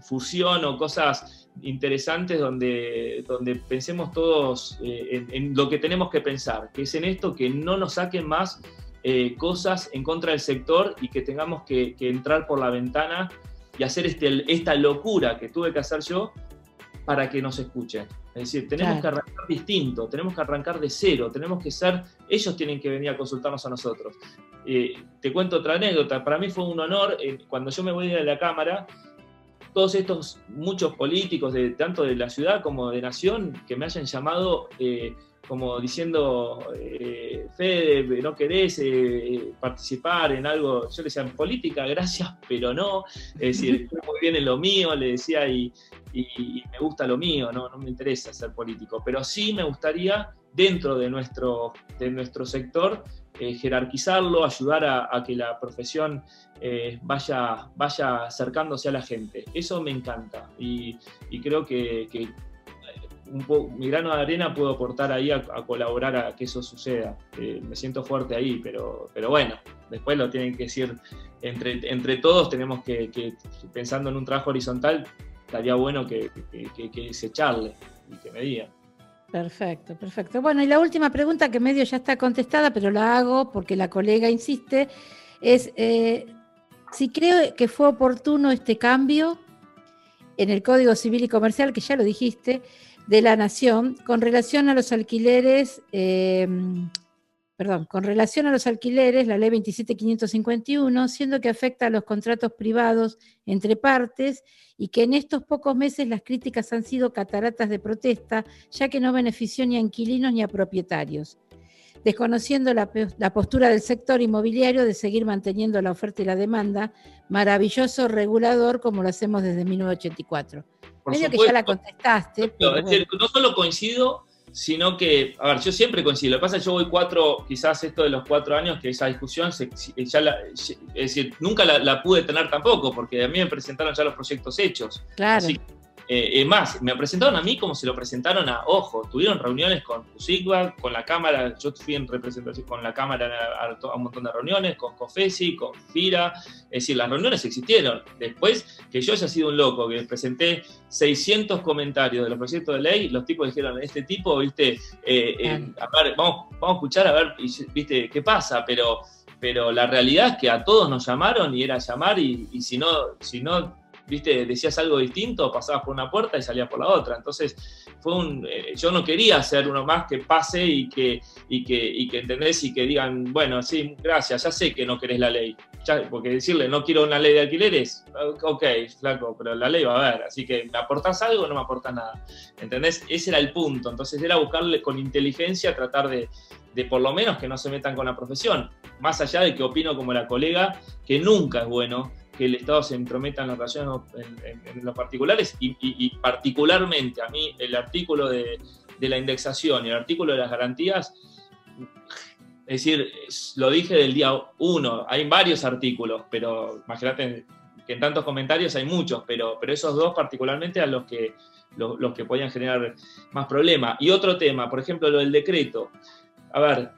fusión o cosas interesantes donde, donde pensemos todos eh, en, lo que tenemos que pensar, que es en esto, que no nos saquen más eh, cosas en contra del sector y que tengamos que, entrar por la ventana y hacer este, esta locura que tuve que hacer yo para que nos escuchen. Es decir, tenemos que arrancar distinto, tenemos que arrancar de cero, tenemos que ser, ellos tienen que venir a consultarnos a nosotros. Eh, te cuento otra anécdota, para mí fue un honor, cuando yo me voy de la Cámara, todos estos muchos políticos, de, tanto de la ciudad como de nación, que me hayan llamado eh, como diciendo, eh, Fede, no querés eh, participar en algo, yo le decía, en política, gracias, pero no, es decir, muy bien en lo mío, le decía, y, me gusta lo mío, no, no me interesa ser político, pero sí me gustaría, dentro de nuestro, de nuestro sector, eh, jerarquizarlo, ayudar a, que la profesión eh, vaya, vaya acercándose a la gente. Eso me encanta y, creo que, eh, mi grano de arena puedo aportar ahí a, colaborar a que eso suceda. me siento fuerte ahí, pero, pero bueno, después lo tienen que decir entre, entre todos, tenemos que, pensando en un trabajo horizontal, estaría bueno que, se echarle y que me digan. Perfecto, perfecto. Bueno, y la última pregunta que medio ya está contestada, pero la hago porque la colega insiste, es eh, si creo que fue oportuno este cambio en el Código Civil y Comercial, que ya lo dijiste, de la Nación, con relación a los alquileres em, perdón, con relación a los alquileres, la ley 27551, siendo que afecta a los contratos privados entre partes y que en estos pocos meses las críticas han sido cataratas de protesta, ya que no benefició ni a inquilinos ni a propietarios desconociendo la, postura del sector inmobiliario de seguir manteniendo la oferta y la demanda, maravilloso regulador como lo hacemos desde 1984. Medio que ya la contestaste. no solo coincido, sino que, a ver, yo siempre coincido. Lo que pasa es que yo voy cuatro, quizás esto de los cuatro años, que esa discusión, ya la, es decir, nunca la, pude tener tampoco, porque a mí me presentaron ya los proyectos hechos. Claro. Eh, más, me presentaron a mí como se lo presentaron a Ojo. Tuvieron reuniones con Sigba, con la Cámara, yo fui en representación con la Cámara a, un montón de reuniones, con COFESI, con FIRA. Es decir, las reuniones existieron. Después que yo haya sido un loco, que presenté 600 comentarios de los proyectos de ley, los tipos dijeron, este tipo, viste, eh, eh, a ver, vamos, vamos a escuchar a ver, viste, qué pasa, pero pero la realidad es que a todos nos llamaron y era llamar y, y si no, si no viste, decías algo distinto, pasabas por una puerta y salías por la otra. Entonces, fue un, eh, yo no quería ser uno más que pase y que, y que, y que entendés y que digan, bueno, sí, gracias, ya sé que no querés la ley. porque decirle, no quiero una ley de alquileres, ok, flaco, pero la ley va a haber, así que ¿me aportás algo o no me aportás nada? ¿Entendés? Ese era el punto. Entonces, era buscarle con inteligencia, tratar de, de por lo menos que no se metan con la profesión. Más allá de que opino como la colega, que nunca es bueno que el Estado se entrometa en las relaciones en, los particulares y, particularmente a mí el artículo de, la indexación y el artículo de las garantías, es decir, lo dije del día uno, hay varios artículos, pero imagínate que en tantos comentarios hay muchos, pero, pero esos dos particularmente a los que, los que podían generar más problemas. Y otro tema, por ejemplo, lo del decreto. A ver,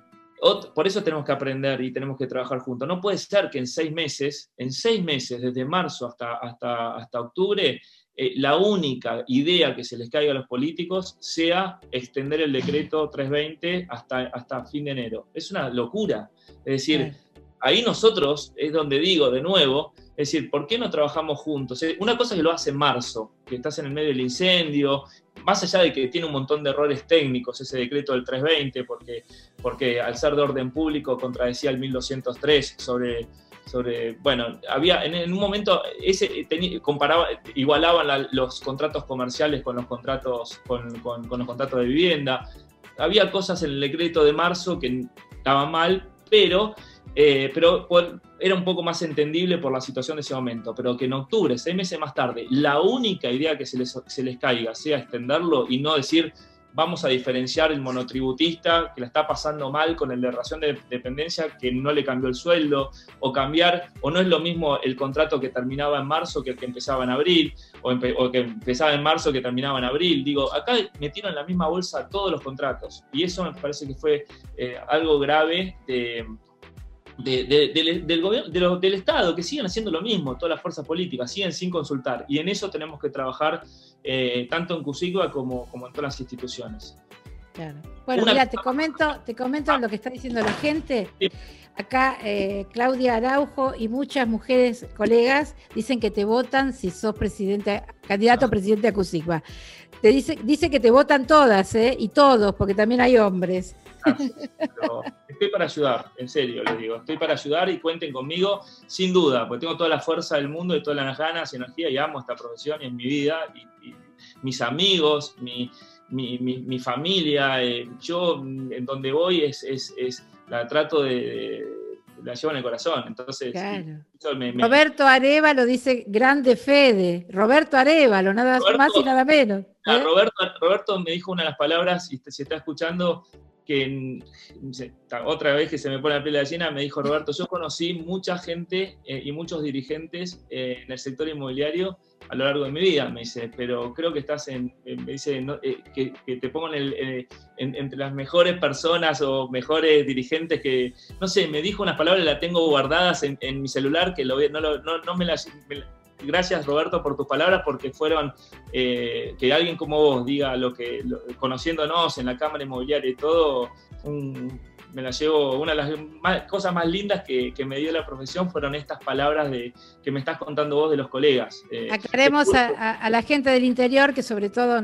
por eso tenemos que aprender y tenemos que trabajar juntos. No puede ser que en seis meses, en seis meses, desde marzo hasta, hasta, hasta octubre, eh, la única idea que se les caiga a los políticos sea extender el decreto 320 hasta, hasta fin de enero. Es una locura. Es decir, ahí nosotros, es donde digo de nuevo, es decir, ¿por qué no trabajamos juntos? Eh, una cosa que lo hace en marzo, que estás en el medio del incendio, más allá de que tiene un montón de errores técnicos ese decreto del 320, porque, porque al ser de orden público contradecía el 1203 sobre, sobre bueno, había en, un momento ese comparaba, igualaban los contratos comerciales con los contratos, con, con, los contratos de vivienda. Había cosas en el decreto de marzo que estaban mal, pero eh, pero era un poco más entendible por la situación de ese momento, pero que en octubre, seis meses más tarde, la única idea que se les, caiga sea extenderlo y no decir vamos a diferenciar el monotributista que la está pasando mal con el de ración de dependencia que no le cambió el sueldo, o cambiar, o no es lo mismo el contrato que terminaba en marzo que el que empezaba en abril, o, que empezaba en marzo que terminaba en abril. Digo, acá metieron en la misma bolsa todos los contratos, y eso me parece que fue eh, algo grave de del, gobierno, del Estado, que siguen haciendo lo mismo, todas las fuerzas políticas, siguen sin consultar. Y en eso tenemos que trabajar eh, tanto en Cusigua como, como en todas las instituciones. Claro. Bueno, mira, te comento, te comento lo que está diciendo la gente. Acá eh, Claudia Araujo y muchas mujeres colegas dicen que te votan si sos presidente, candidato a presidente de Cusigua. Te dice, dice que te votan todas, ¿eh? Y todos, porque también hay hombres estoy para ayudar, en serio les digo. Estoy para ayudar y cuenten conmigo, sin duda, porque tengo toda la fuerza del mundo y todas las ganas y energía y amo esta profesión y en mi vida. Y, mis amigos, mi, mi, familia, eh, yo en donde voy es, es, la trato de, la llevo en el corazón. Entonces, Roberto Arevalo dice grande Fede. Roberto Arevalo, nada más y nada menos. ¿eh? Roberto, Roberto me dijo una de las palabras, y si está escuchando, que otra vez que se me pone la piel de gallina, me dijo Roberto, yo conocí mucha gente eh, y muchos dirigentes eh, en el sector inmobiliario a lo largo de mi vida, me dice, pero creo que estás en, eh, me dice, que, te pongo en entre las mejores personas o mejores dirigentes que, no sé, me dijo unas palabras, las tengo guardadas en, mi celular, que lo, no, no, no me las gracias Roberto por tus palabras, porque fueron eh, que alguien como vos diga lo que, conociéndonos en la Cámara Inmobiliaria y todo, me la llevo, una de las cosas más lindas que, me dio la profesión fueron estas palabras de, que me estás contando vos de los colegas. Eh, Aclaremos a, la gente del interior que sobre todo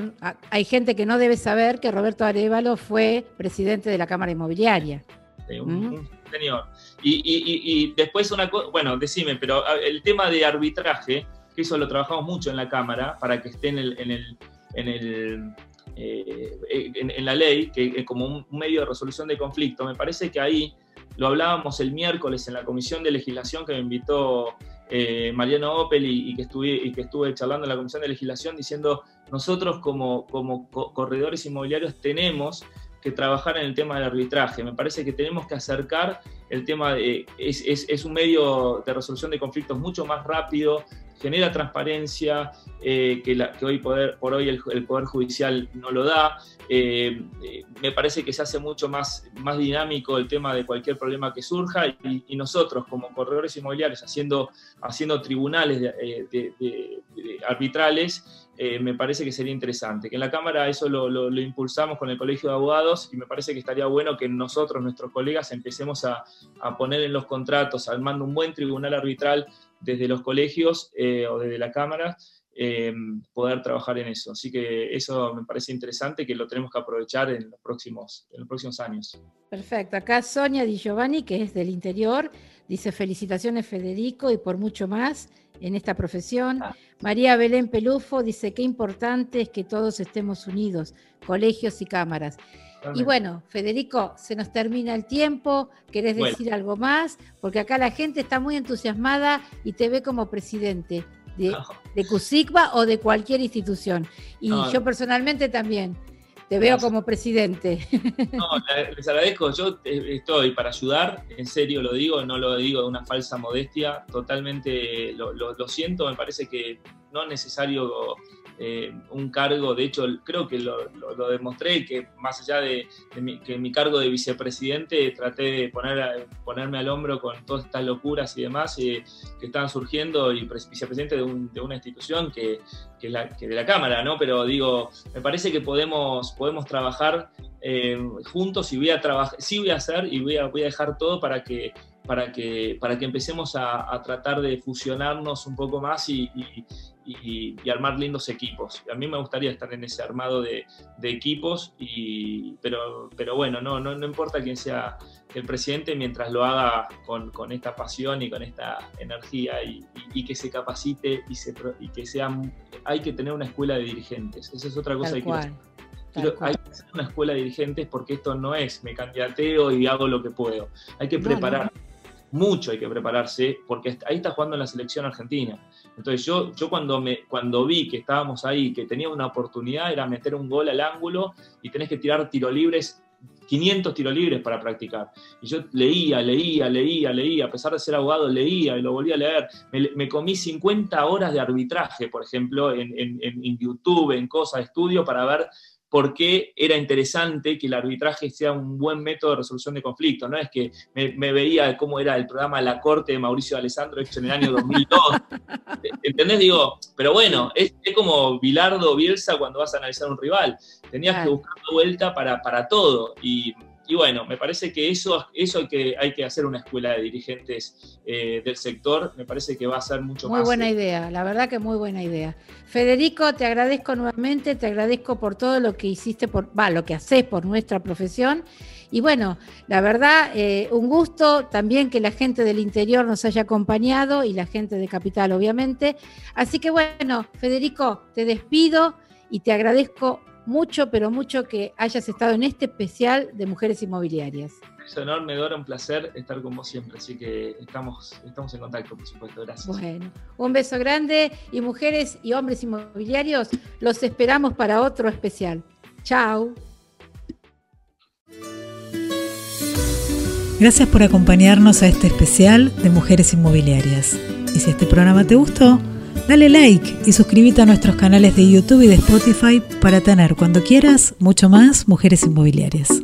hay gente que no debe saber que Roberto Arevalo fue presidente de la Cámara Inmobiliaria. este, un, señor. Y, después una cosa, bueno, decime, pero el tema de arbitraje, que eso lo trabajamos mucho en la Cámara para que esté en el, en eh, en, la ley, que como un medio de resolución de conflicto. Me parece que ahí lo hablábamos el miércoles en la comisión de legislación que me invitó eh, Mariano Opel y, que estuve, y que estuve charlando en la comisión de legislación diciendo nosotros como, como corredores inmobiliarios tenemos trabajar en el tema del arbitraje. Me parece que tenemos que acercar el tema de, es, es, un medio de resolución de conflictos mucho más rápido, genera transparencia eh, que, hoy poder, por hoy el, Poder Judicial no lo da. Eh, eh, me parece que se hace mucho más, más dinámico el tema de cualquier problema que surja y, nosotros como corredores inmobiliarios haciendo, haciendo tribunales de, arbitrales, me parece que sería interesante. Que en la Cámara eso lo, impulsamos con el Colegio de Abogados y me parece que estaría bueno que nosotros, nuestros colegas, empecemos a, a poner en los contratos, armando un buen tribunal arbitral desde los colegios eh, o desde la Cámara, eh, poder trabajar en eso. Así que eso me parece interesante que lo tenemos que aprovechar en los próximos, en los próximos años. Perfecto. Acá Sonia Di Giovanni, que es del interior, dice felicitaciones Federico y por mucho más en esta profesión. Ah. María Belén Pelufo dice qué importante es que todos estemos unidos, colegios y cámaras. Y bueno, Federico, se nos termina el tiempo. ¿Querés decir algo más? Porque acá la gente está muy entusiasmada y te ve como presidente de, CUSICBA o de cualquier institución. Y yo personalmente también. Te veo como presidente. No, les agradezco. Yo eh, estoy para ayudar, en serio lo digo, no lo digo de una falsa modestia. Totalmente lo, lo siento. Me parece que no es necesario eh, un cargo, de hecho creo que lo, demostré, que más allá de, mi, que mi cargo de vicepresidente traté de poner, ponerme al hombro con todas estas locuras y demás eh, que estaban surgiendo y vicepresidente de, una institución que, que, la, de la Cámara, ¿no? Pero digo, me parece que podemos, podemos trabajar eh, juntos y voy a trabajar, sí voy a hacer y voy a, voy a dejar todo para que para que, para que empecemos a, tratar de fusionarnos un poco más y, y, armar lindos equipos. A mí me gustaría estar en ese armado de, equipos, y, pero, pero bueno, no, no, no, importa quién sea el presidente mientras lo haga con, con esta pasión y con esta energía y, que se capacite y, se, y que sea... Hay que tener una escuela de dirigentes, esa es otra cosa que quiero hay que hacer una escuela de dirigentes porque esto no es me candidateo y hago lo que puedo. Hay que preparar mucho hay que prepararse, porque ahí está jugando en la selección argentina. Entonces yo, yo cuando, me, cuando vi que estábamos ahí, que tenía una oportunidad, era meter un gol al ángulo y tenés que tirar tiro libres 500 tiro libres para practicar. Y yo leía, leía, leía, leía, a pesar de ser abogado, leía y lo volvía a leer. Me, comí 50 horas de arbitraje, por ejemplo, en, en, en YouTube, en cosas estudio, para ver por qué era interesante que el arbitraje sea un buen método de resolución de conflictos. No es que me, veía cómo era el programa La Corte de Mauricio Alessandro hecho en el año 2002. ¿Entendés? Digo, pero bueno, es, como Bilardo Bielsa cuando vas a analizar un rival. Tenías que buscar una vuelta para, para todo. Y y bueno, me parece que eso, eso hay, que, hay que hacer una escuela de dirigentes eh, del sector, me parece que va a ser mucho más. Muy buena idea, la verdad que muy buena idea. Federico, te agradezco nuevamente, te agradezco por todo lo que hiciste, por, va, lo que haces por nuestra profesión. Y bueno, la verdad, eh, un gusto también que la gente del interior nos haya acompañado y la gente de Capital, obviamente. Así que bueno, Federico, te despido y te agradezco mucho, pero mucho que hayas estado en este especial de Mujeres Inmobiliarias. Es enorme, Dora, un placer estar con vos siempre, así que estamos, estamos en contacto, por supuesto, gracias. Bueno, un beso grande y mujeres y hombres inmobiliarios, los esperamos para otro especial. Chao. Gracias por acompañarnos a este especial de Mujeres Inmobiliarias. Y si este programa te gustó, Dale like y suscríbete a nuestros canales de YouTube y de Spotify para tener cuando quieras mucho más mujeres inmobiliarias.